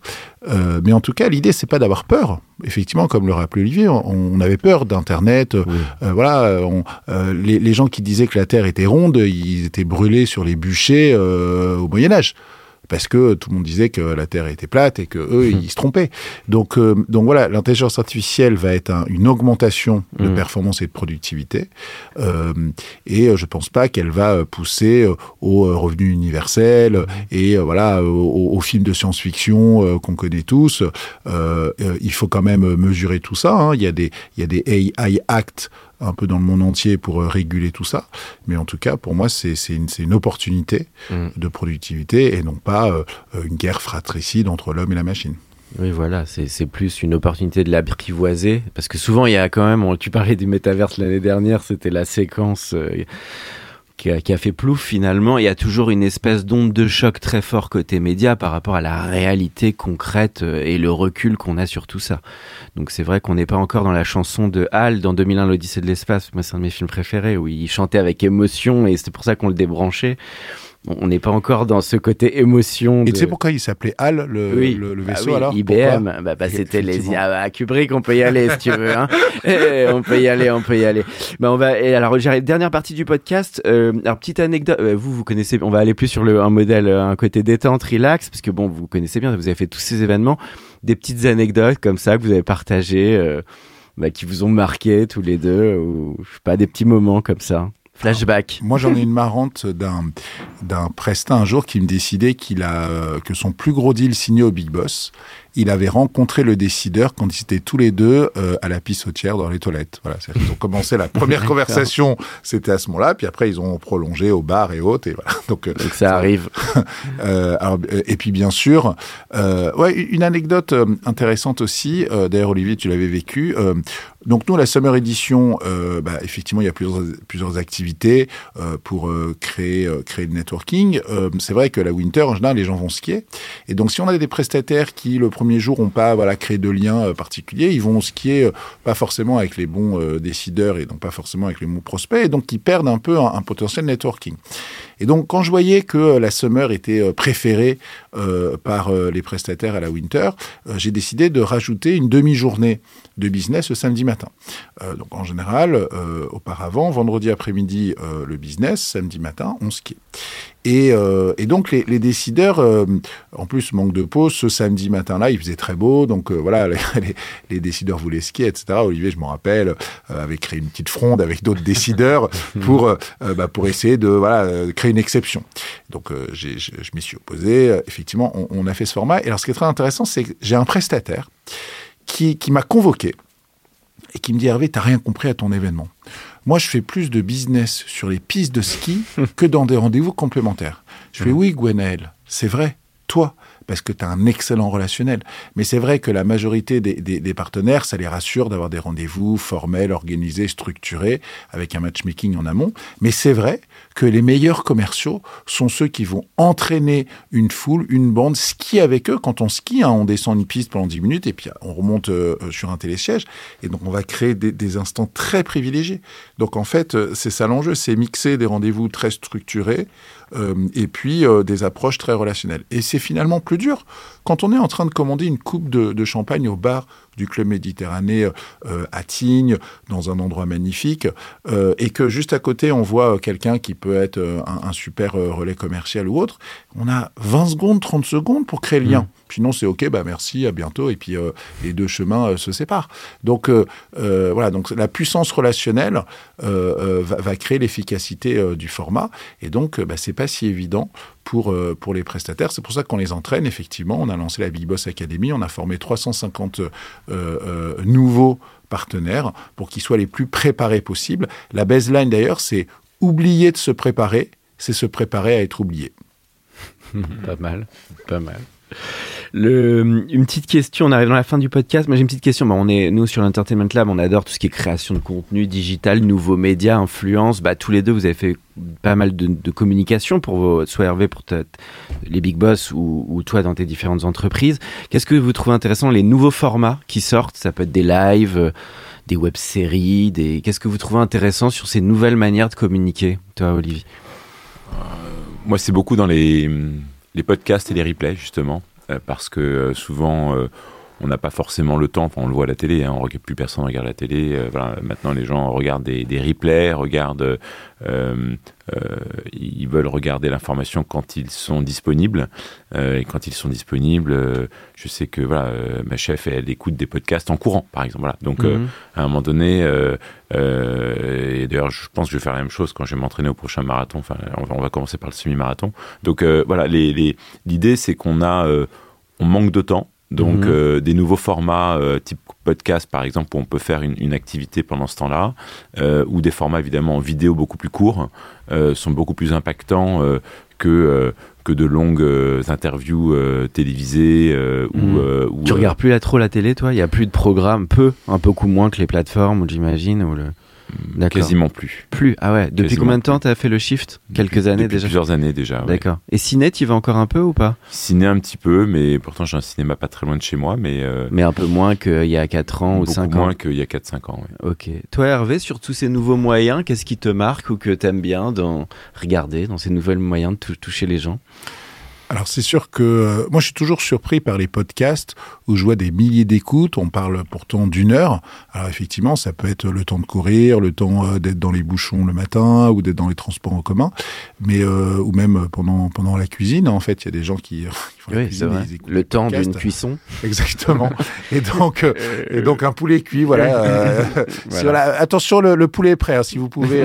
mais en tout cas, l'idée, c'est pas d'avoir peur. Effectivement, comme le Olivier, on, avait peur d'Internet. voilà, on, les, les, gens qui disaient que la Terre était ronde, ils étaient brûlés sur les bûchers euh, au Moyen Âge parce que tout le monde disait que la Terre était plate et que eux ils se trompaient. Donc euh, donc voilà, l'intelligence artificielle va être une augmentation de mmh. performance et de productivité euh, et je pense pas qu'elle va pousser au revenu universel et voilà aux, films de science-fiction qu'on connaît tous. il faut quand même mesurer tout ça. Hein. Il y a des il y a des AI Act un peu dans le monde entier pour euh, réguler tout ça. Mais en tout cas, pour moi, c'est une, une, opportunité mm. de productivité et non pas euh, une guerre fratricide entre l'homme et la machine. Oui, voilà, c'est plus une opportunité de l'apprivoiser. Parce que souvent, il y a quand même, tu parlais du métaverse l'année dernière, c'était la séquence. Euh, qui a, fait plouf finalement. Il y a toujours une espèce d'onde de choc très fort côté média par rapport à la réalité concrète euh, et le recul qu'on a sur tout ça. Donc c'est vrai qu'on n'est pas encore dans la chanson de Hal dans 2001 l'Odyssée de l'espace. Moi c'est un de mes films préférés où il chantait avec émotion et c'est pour ça qu'on le débranchait on n'est pas encore dans ce côté émotion. Et tu sais pourquoi il s'appelait HAL, le, bah vaisseau alors IBM, bah, bah c'était les ah, Kubrick, on peut y aller si tu veux. Hein. Eh, on peut y aller, on peut y aller. Bah, on va. Et alors, j'ai dernière partie du podcast. Euh, alors, petite anecdote. Euh, vous, vous connaissez. On va aller plus sur le un modèle, euh, un côté détente, relax, parce que bon, vous connaissez bien. Vous avez fait tous ces événements. Des petites anecdotes comme ça que vous avez partagées, euh, bah, qui vous ont marqué tous les deux, ou je sais pas, des petits moments comme ça. Flashback. moi, j'en ai une marrante d'un d'un prestat un jour qui me décidait qu'il a que son plus gros deal signé au Big Boss il avait rencontré le décideur quand ils étaient tous les deux euh, à la pissotière dans les toilettes. Voilà, ils ont commencé la première conversation, c'était à ce moment-là, puis après ils ont prolongé au bar et autres, et voilà. Donc, euh, Donc ça arrive. euh, alors, et puis bien sûr, ouais, une anecdote intéressante aussi. D'ailleurs, Olivier, tu l'avais vécu. Donc nous, la Summer Edition, euh, bah, effectivement, il y a plusieurs, activités euh, pour euh, créer, créer le networking. C'est vrai que la Winter, en général, les gens vont skier. Et donc, si on a des prestataires qui, le premier jour, n'ont pas voilà, créé de lien particulier, ils vont skier pas forcément avec les bons décideurs et donc pas forcément avec les bons prospects, et donc ils perdent un peu un, un potentiel networking. Et donc, quand je voyais que la Summer était préférée par les prestataires à la Winter, j'ai décidé de rajouter une demi-journée de business le samedi matin. Euh, donc en général, euh, auparavant, vendredi après-midi, euh, le business, samedi matin, on skiait. Et, donc les, décideurs, en plus manque de pause, ce samedi matin-là, il faisait très beau, donc voilà, les, décideurs voulaient skier, etc. Olivier, je m'en rappelle, avait créé une petite fronde avec d'autres décideurs pour bah, pour essayer de créer une exception. Donc je, m'y suis opposé. Effectivement, on, a fait ce format. Et alors ce qui est très intéressant, c'est que j'ai un prestataire qui m'a convoqué et qui me dit Hervé, t'as rien compris à ton événement. Moi, je fais plus de business sur les pistes de ski que dans des rendez-vous complémentaires. Je fais oui, Gwenaël, c'est vrai, toi, parce que tu as un excellent relationnel. Mais c'est vrai que la majorité des, partenaires, ça les rassure d'avoir des rendez-vous formels, organisés, structurés, avec un matchmaking en amont. Mais c'est vrai que les meilleurs commerciaux sont ceux qui vont entraîner une foule, une bande, skier avec eux. Quand on skie, hein, on descend une piste pendant 10 minutes et puis on remonte euh, sur un télésiège. Et donc on va créer des, instants très privilégiés. Donc en fait, euh, c'est ça l'enjeu, c'est mixer des rendez-vous très structurés euh, et puis euh, des approches très relationnelles. Et c'est finalement plus dur. Quand on est en train de commander une coupe de, de champagne au bar du club méditerranéen euh, à Tignes, dans un endroit magnifique, euh, et que juste à côté, on voit quelqu'un qui peut être euh, un, un, super relais commercial ou autre, on a 20 secondes, 30 secondes pour créer le lien. Mmh. Sinon, c'est OK, bah merci, à bientôt, et puis les deux chemins se séparent. Donc voilà, donc la puissance relationnelle va, va, créer l'efficacité du format, et donc bah, c'est pas si évident pour, euh, pour les prestataires. C'est pour ça qu'on les entraîne, effectivement. On a lancé la Big Boss Academy, on a formé 350 euh, euh, nouveaux partenaires pour qu'ils soient les plus préparés possibles. La baseline, d'ailleurs, c'est oublier de se préparer, c'est se préparer à être oublié. pas mal, pas mal. Une petite question, on arrive dans la fin du podcast. Moi j'ai une petite question. Bah, on est nous sur l'Entertainment Lab, on adore tout ce qui est création de contenu digital, nouveaux médias, influence. Bah, tous les deux, vous avez fait pas mal de, de communication pour vos, soit Hervé pour les big boss ou, toi dans tes différentes entreprises. Qu'est-ce que vous trouvez intéressant les nouveaux formats qui sortent? Ça peut être des lives, euh, des web-séries. Qu'est-ce que vous trouvez intéressant sur ces nouvelles manières de communiquer, toi, Olivier? Euh, Moi, c'est beaucoup dans les les podcasts et les replays justement parce que euh, souvent euh, on n'a pas forcément le temps, enfin on le voit à la télé, hein, on, plus personne regarde la télé. Euh, voilà, maintenant les gens regardent des, des replays, regardent, euh, euh, ils veulent regarder l'information quand ils sont disponibles. et quand ils sont disponibles, je sais que voilà, ma chef elle écoute des podcasts en courant, par exemple. Voilà. Donc mm -hmm. à un moment donné, et d'ailleurs je pense que je vais faire la même chose quand je vais m'entraîner au prochain marathon. Enfin, on va, on va commencer par le semi-marathon. Donc voilà, l'idée les, c'est qu'on a, on manque de temps donc mmh. euh, des nouveaux formats euh, type podcast par exemple où on peut faire une, une activité pendant ce temps-là, euh, ou des formats évidemment en vidéo beaucoup plus courts, sont beaucoup plus impactants que que de longues interviews télévisées mmh. ou, ou, Tu regardes plus là trop la télé toi? Il y a plus de programmes, peu, un peu moins que les plateformes, j'imagine, ou le Quasiment plus. Plus Ah ouais. Depuis Quasiment combien de temps tu as fait le shift Quelques depuis, années depuis déjà Plusieurs années déjà. Ouais. D'accord. Et ciné, tu vas encore un peu ou pas Ciné un petit peu, mais pourtant j'ai un cinéma pas très loin de chez moi. Mais, euh, mais un peu moins qu'il y a 4 ans ou 5 ans moins qu'il y a 4-5 ans. Ouais. Ok. Toi Hervé, sur tous ces nouveaux moyens, qu'est-ce qui te marque ou que tu aimes bien dans regarder dans ces nouveaux moyens de toucher les gens? Alors c'est sûr que euh, moi je suis toujours surpris par les podcasts où je vois des milliers d'écoutes, on parle pourtant d'une heure. Alors effectivement, ça peut être le temps de courir, le temps euh, d'être dans les bouchons le matin ou d'être dans les transports en commun, mais euh, ou même pendant pendant la cuisine. En fait, il y a des gens qui, qui font oui, cuisine, le temps d'une cuisson. Exactement. et donc euh, et donc un poulet cuit, voilà. Euh. Attention, le, le, poulet est prêt. Hein, si vous pouvez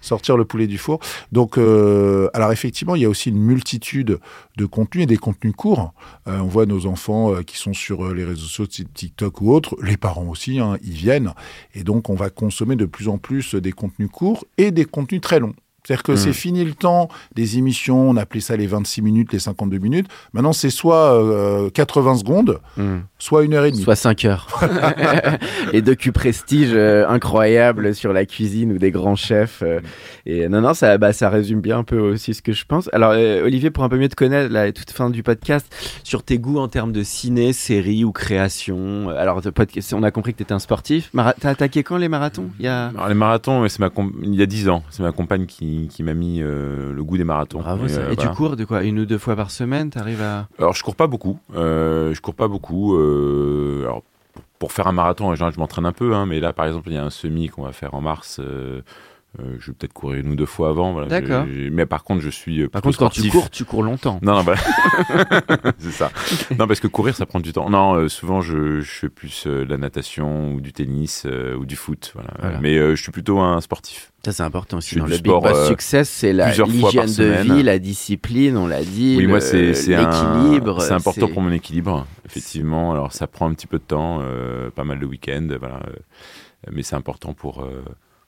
sortir le poulet du four. Donc alors effectivement, il y a aussi une multitude de contenu et des contenus courts. Euh, on voit nos enfants euh, qui sont sur euh, les réseaux sociaux, TikTok ou autres, les parents aussi, hein, ils viennent. Et donc, on va consommer de plus en plus des contenus courts et des contenus très longs. C'est-à-dire que c'est fini le temps des émissions, on appelait ça les 26 minutes, les 52 minutes. Maintenant, c'est soit euh, 80 secondes, Hmm. soit une heure et demie. Soit 5 heures. et docu prestige euh, incroyable sur la cuisine ou des grands chefs. euh, et non, non, ça, bah, ça résume bien un peu aussi ce que je pense. Alors, euh, Olivier, pour un peu mieux te connaître, à toute fin du podcast, sur tes goûts en termes de ciné, série ou création. euh, Alors, on a compris que tu étais un sportif. Mara- T'as attaqué quand les marathons? Il y a... Alors, les marathons, c'est ma com- il y a 10 ans, c'est ma compagne qui, qui m'a mis euh, le goût des marathons. Bravo, Et, ça. euh, Et voilà. tu cours de quoi Une ou deux fois par semaine T'arrives à. Alors je cours pas beaucoup. Euh, je cours pas beaucoup. alors pour, faire un marathon, général, je m'entraîne un peu. Hein, mais là, par exemple, il y a un semi qu'on va faire en mars. Euh, je vais peut-être courir une ou deux fois avant. Voilà, D'accord. Mais par contre, je suis. euh, Par contre, quand tu cours, tu cours longtemps. Non, non, voilà. c'est ça. Non, parce que courir, ça prend du temps. Non, euh, souvent, je, je fais plus euh, de la natation ou du tennis ou du foot. Voilà. Voilà. Mais je suis plutôt un sportif. Ça, c'est important aussi. Dans le Big sport, Boss euh, Success, c'est l'hygiène de semaine. vie, la discipline, on l'a dit. Oui, le- moi, c'est l'équilibre. C'est important pour mon équilibre, effectivement. Alors, ça prend un petit peu de temps, pas mal de week-ends, voilà. mais c'est important pour.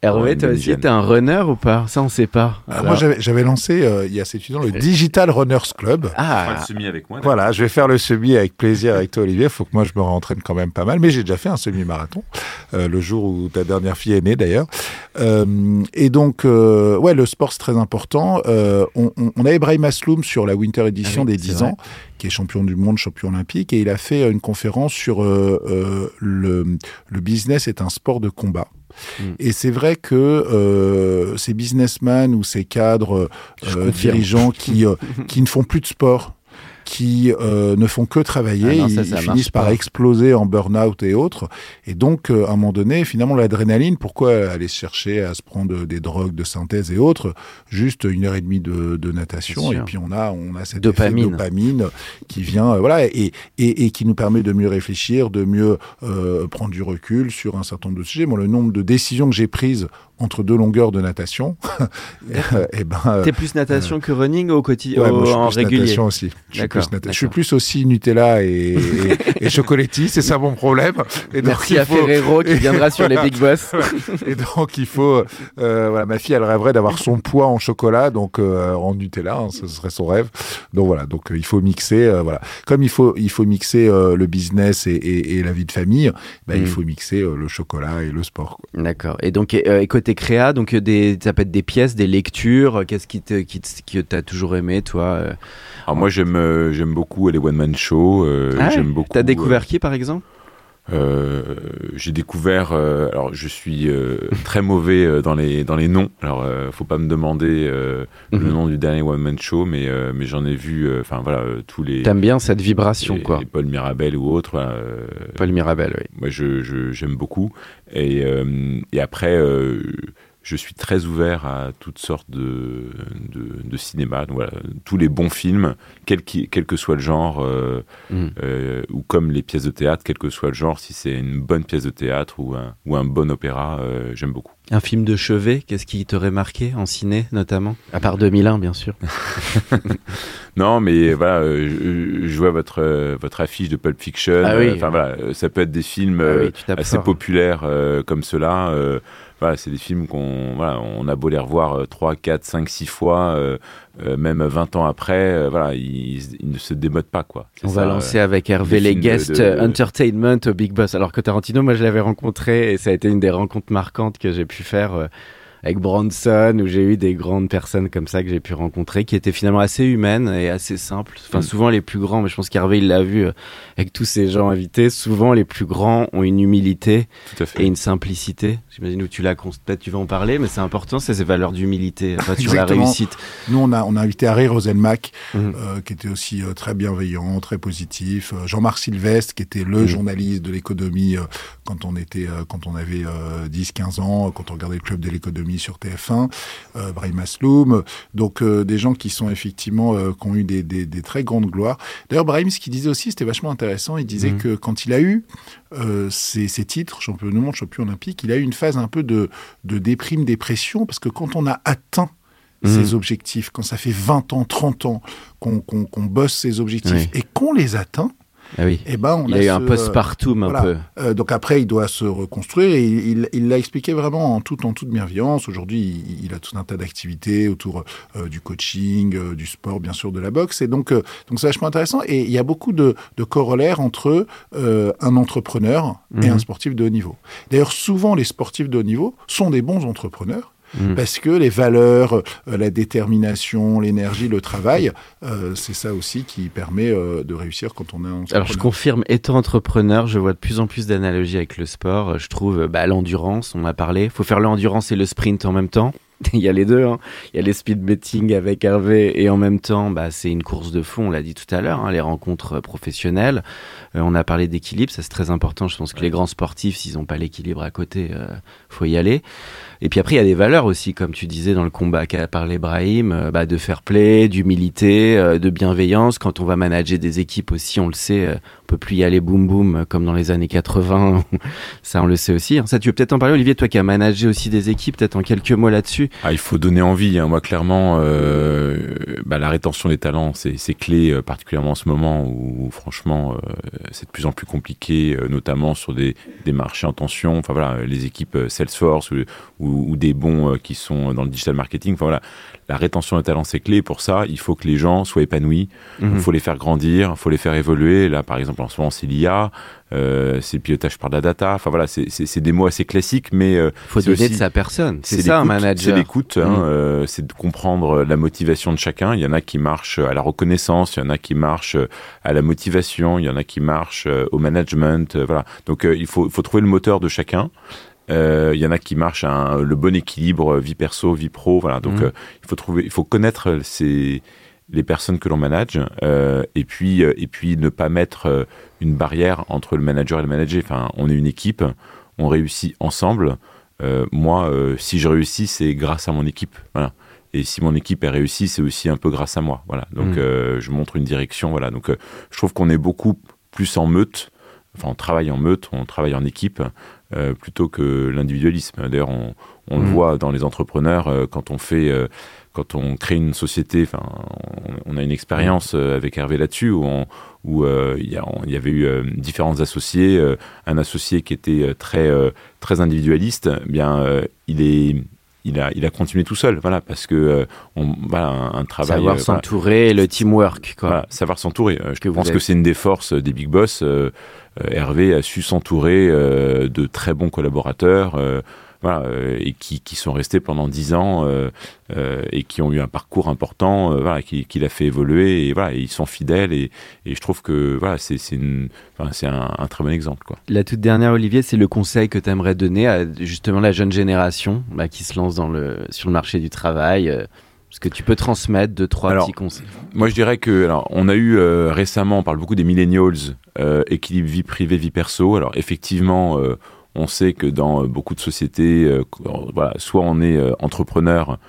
Hervé, toi aussi, t'es un runner ou pas? Ça, on sait pas. Ah, Alors- moi, j'avais lancé, euh, il y a ces étudiants, le Digital Runners Club. Ah, semi avec moi. Voilà, je vais faire le semi avec plaisir avec toi, Olivier. faut que moi, je me rentraîne quand même pas mal. Mais j'ai déjà fait un semi-marathon, euh, le jour où ta dernière fille est née, d'ailleurs. Euh, et donc, euh, ouais, le sport, c'est très important. Euh, on, on, on a Ibrahim Asloum sur la Winter Edition Ah oui, des c'est 10 vrai. ans, qui est champion du monde, champion olympique. Et il a fait une conférence sur euh, euh, le, le business est un sport de combat. Mm. Et c'est vrai que euh, ces businessmen ou ces cadres euh, dirigeants qui, euh, qui ne font plus de sport, qui euh, ne font que travailler, Ah non, ils, ça, ils ça marche finissent par pas. exploser en burn-out et autres. Et donc, euh, à un moment donné, finalement, l'adrénaline, pourquoi aller chercher à se prendre des drogues de synthèse et autres? Juste une heure et demie de, de natation, et puis on a, on a cette Dopamine. dopamine qui vient, euh, voilà, et, et, et qui nous permet de mieux réfléchir, de mieux euh, prendre du recul sur un certain nombre de sujets. Moi, le nombre de décisions que j'ai prises entre deux longueurs de natation, et ben, euh, t'es plus natation que running au quotidien, Ouais, suis en régulier. natation aussi. Je suis, plus je suis plus aussi Nutella et, et, et chocolatine, c'est ça mon problème. Et donc, Merci à faut- Ferrero qui viendra sur les. Big Boss. Et donc il faut, euh, voilà, ma fille elle rêverait d'avoir son poids en chocolat, donc euh, en Nutella, hein, ce serait son rêve. Donc voilà, donc euh, il faut mixer, euh, voilà, comme il faut, il faut mixer euh, le business et, la vie de famille, ben, Mm. il faut mixer euh, le chocolat et le sport. D'accord. Et donc, euh, et côté créa, donc euh, des, ça peut être des pièces, des lectures. euh, Qu'est-ce qui te, qui que t'as toujours aimé, toi euh Alors moi j'aime j'aime beaucoup les one man show. Ah ouais j'aime beaucoup. T'as découvert qui, par exemple? Euh, J'ai découvert. euh, alors je suis euh, très mauvais euh, dans les dans les noms. Alors euh, faut pas me demander euh, le Mhm. nom du dernier one man show, mais euh, mais j'en ai vu. euh, Enfin voilà tous les. T'aimes bien cette vibration, les- quoi. les Paul Mirabel ou euh, Paul Mirabel, oui. moi je je- j'aime beaucoup et euh, et après euh, je suis très ouvert à toutes sortes de de, de cinéma donc voilà tous les bons films quel qui quel que soit le genre euh, Mhm. euh, ou comme les pièces de théâtre quel que soit le genre si c'est une bonne pièce de théâtre ou un ou un bon opéra euh, j'aime beaucoup Un film de chevet, qu'est-ce qui t'aurait marqué en ciné, notamment? À part 2001, bien sûr. non mais voilà euh, je, je vois votre euh, votre affiche de Pulp Fiction Ah oui. euh, enfin voilà euh, ça peut être des films Ah oui, euh, assez fort. populaires euh, comme cela. euh, voilà, c'est des films qu'on voilà, on a beau les revoir euh, 3, 4, 5, 6 fois, euh, euh, même 20 ans après, euh, voilà, ils, ils ne se démodent pas. Quoi. On ça, va euh, lancer avec Hervé les de- guests de- euh, entertainment au Big Boss. Alors que Tarantino, moi, je l'avais rencontré et ça a été une des rencontres marquantes que j'ai pu faire euh, avec Bronson, où j'ai eu des grandes personnes comme ça que j'ai pu rencontrer, qui étaient finalement assez humaines et assez simples. Enfin, Mm. souvent les plus grands, mais je pense qu'Hervé, il l'a vu euh, avec tous ces gens invités, souvent les plus grands ont une humilité et une simplicité. J'imagine où tu l'as peut-être tu vas en parler, mais c'est important, c'est ces valeurs d'humilité, enfin, sur la réussite. Nous, on a, on a invité Harry Roselmack, Mhm. euh, qui était aussi euh, très bienveillant, très positif. Euh, Jean-Marc Sylvestre, qui était le Mhm. journaliste de l'économie euh, quand on était, euh, quand on avait euh, 10-15 ans, quand on regardait le club de l'économie sur TF1. Euh, Brahim Asloum. Donc, euh, des gens qui sont effectivement, euh, qui ont eu des, des, des très grandes gloires. D'ailleurs, Brahim, ce qu'il disait aussi, c'était vachement intéressant. Il disait Mhm. que quand il a eu euh, ces, ces titres, champion du monde, champion olympique, il a eu une phase un peu de, de déprime, dépression, parce que quand on a atteint ses objectifs, quand ça fait 20 ans, 30 ans qu'on bosse ses objectifs et qu'on les atteint, ah oui. Et eh ben, on il a, eu un postpartum un peu. Euh, donc après, il doit se reconstruire et il l'a expliqué vraiment en toute, en toute bienveillance. Aujourd'hui, il, a tout un tas d'activités autour euh, du coaching, euh, du sport, bien sûr, de la boxe. Et donc, donc c'est vachement intéressant. Et il y a beaucoup de, de corollaires entre un entrepreneur et un mhm. sportif de haut niveau. D'ailleurs, souvent, les sportifs de haut niveau sont des bons entrepreneurs Mm. Parce que les valeurs, euh, la détermination, l'énergie, le travail, euh, c'est ça aussi qui permet euh, de réussir quand on est entrepreneur. Alors je confirme, étant entrepreneur, je vois de plus en plus d'analogies avec le sport. Je trouve bah, l'endurance, on a parlé. Il faut faire l'endurance et le sprint en même temps. il y a les deux. Hein. Il y a les speed betting avec Hervé et en même temps, bah, c'est une course de fond, on l'a dit tout à l'heure, hein, les rencontres professionnelles. on a parlé d'équilibre, ça c'est très important. Je pense que les grands sportifs, s'ils n'ont pas l'équilibre à côté, faut y aller. Et puis après, il y a des valeurs aussi, comme tu disais dans le combat qu'a parlé Brahim, euh, bah, de fair play, d'humilité, euh, de bienveillance. Quand on va manager des équipes aussi, on le sait, euh, on peut plus y aller boum boum comme dans les années 80. ça, on le sait aussi. Ça, tu veux peut-être en parler, Olivier, toi qui as managé aussi des équipes, peut-être en quelques mots là-dessus. Ah, il faut donner envie. Hein. Moi, clairement, bah, la rétention des talents, c'est clé, particulièrement en ce moment où, franchement, c'est de plus en plus compliqué, notamment sur des, des marchés en tension. Enfin voilà, les équipes Salesforce ou, ou, des bons euh, qui sont dans le digital marketing. Enfin voilà, la rétention des talents c'est clé. Pour ça, il faut que les gens soient épanouis. Il mhm. faut les faire grandir, il faut les faire évoluer. Là, par exemple, en ce moment, c'est l'IA, euh, c'est le pilotage par la data. Enfin voilà, c'est des mots assez classiques, mais euh, faut donner de sa personne. C'est ça un manager. C'est l'écoute, hein, mhm. euh, c'est de comprendre la motivation de chacun. Il y en a qui marchent à la reconnaissance, il y en a qui marchent à la motivation, il y en a qui marchent au management. voilà. Donc il faut, faut trouver le moteur de chacun. Euh, il y en a qui marchent un, le bon équilibre vie perso, vie pro. Voilà. Donc, mhm. euh, il faut trouver, il faut connaître ces, les personnes que l'on manage euh, et puis et puis ne pas mettre une barrière entre le manager et le manager. Enfin, on est une équipe, on réussit ensemble. moi, si je réussis, c'est grâce à mon équipe. Voilà. Et si mon équipe est réussie, c'est aussi un peu grâce à moi. Voilà. Donc, mhm. je montre une direction. Voilà. Donc, je trouve qu'on est beaucoup plus en meute. Enfin, on travaille en meute, on travaille en équipe. Euh, plutôt que l'individualisme. D'ailleurs, on, le mm. voit dans les entrepreneurs euh, quand on fait, euh, quand on crée une société. Enfin, on, a une expérience avec Hervé là-dessus où, où il y, y, avait eu différents associés. un associé qui était très très individualiste, eh bien, il est il a, il a continué tout seul, voilà, parce que on, voilà, un, travail. Savoir s'entourer, le teamwork, quoi. savoir s'entourer. je pense que c'est une des forces des big boss. Euh, Hervé a su s'entourer euh, de très bons collaborateurs. Euh, voilà, et qui, qui, sont restés pendant dix ans et qui ont eu un parcours important, voilà, qui, qui l'a fait évoluer et voilà, ils sont fidèles et, et je trouve que voilà, c'est enfin, un, un, très bon exemple quoi. La toute dernière Olivier, c'est le conseil que tu aimerais donner à justement la jeune génération bah, qui se lance dans le sur le marché du travail. Ce que tu peux transmettre de trois petits conseils Moi, je dirais que, alors, on a eu récemment, on parle beaucoup des millennials euh, équilibre vie privée, vie perso. Alors effectivement, euh, on sait que dans beaucoup de sociétés, voilà, soit on est entrepreneur,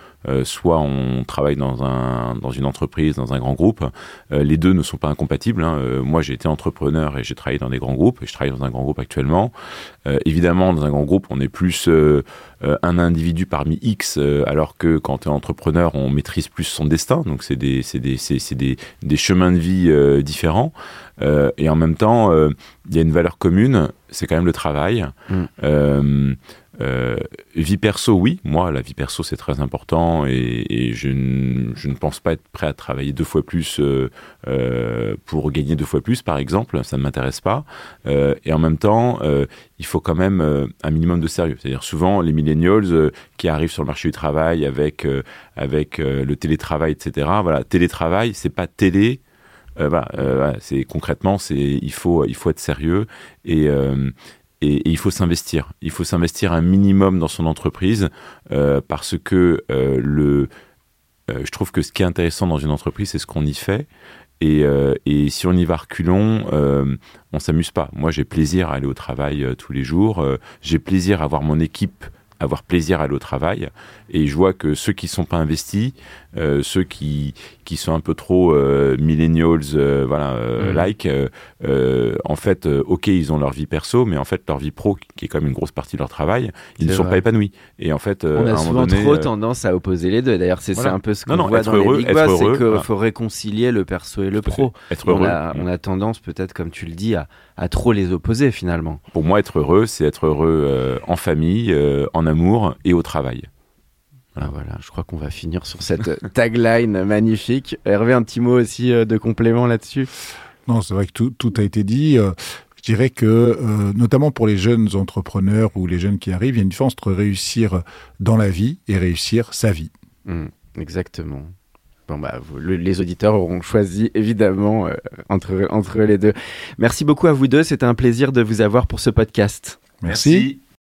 soit on travaille dans, un, dans une entreprise, dans un grand groupe. les deux ne sont pas incompatibles. Hein. moi, j'ai été entrepreneur et j'ai travaillé dans des grands groupes, et je travaille dans un grand groupe actuellement. évidemment, dans un grand groupe, on est plus un individu parmi X, alors que quand tu es entrepreneur, on maîtrise plus son destin. Donc, c'est des, des, des, des, chemins de vie différents. Euh, et en même temps, euh, il y a une valeur commune, c'est quand même le travail. Mm. Euh, euh, vie perso, oui. Moi, la vie perso, c'est très important et, je, ne pense pas être prêt à travailler deux fois plus euh, euh, pour gagner deux fois plus, par exemple. Ça ne m'intéresse pas. et en même temps, il faut quand même un minimum de sérieux. C'est-à-dire souvent les millennials qui arrivent sur le marché du travail avec avec le télétravail, etc. Voilà, télétravail, c'est pas télé c'est concrètement, c'est il faut il faut être sérieux et euh, et, il faut s'investir. Il faut s'investir un minimum dans son entreprise parce que le, je trouve que ce qui est intéressant dans une entreprise, c'est ce qu'on y fait. Et, et, si on y va reculons, euh, on s'amuse pas. Moi, j'ai plaisir à aller au travail tous les jours. j'ai plaisir à voir mon équipe avoir plaisir à aller au travail. Et je vois que ceux qui ne sont pas investis, Euh, ceux qui qui sont un peu trop euh, millennials, euh, voilà, euh, Mhm. like. euh, euh, en fait, euh, ok, ils ont leur vie perso, mais en fait, leur vie pro, qui est quand même une grosse partie de leur travail, ils ne sont vrai. pas épanouis. Et en fait, euh, On a souvent donné, trop euh, tendance à opposer les deux. D'ailleurs, c'est voilà. un peu ce qu'on voit être dans heureux, les big c'est qu'il voilà. faut réconcilier le perso et le pro. être on, heureux. a, on a tendance peut-être, comme tu le dis, à, à trop les opposer finalement. Pour moi, être heureux, c'est être heureux euh, en famille, euh, en amour et au travail. Ah, voilà, je crois qu'on va finir sur cette tagline magnifique. Hervé, un petit mot aussi euh, de complément là-dessus? Non, c'est vrai que tout, tout a été dit. Euh, Je dirais que, euh, notamment pour les jeunes entrepreneurs ou les jeunes qui arrivent, il y a une différence entre réussir dans la vie et réussir sa vie. Hmm, exactement. Bon, bah, vous- le- les auditeurs auront choisi évidemment euh, entre, entre les deux. Merci beaucoup à vous deux. C'était un plaisir de vous avoir pour ce podcast. Merci.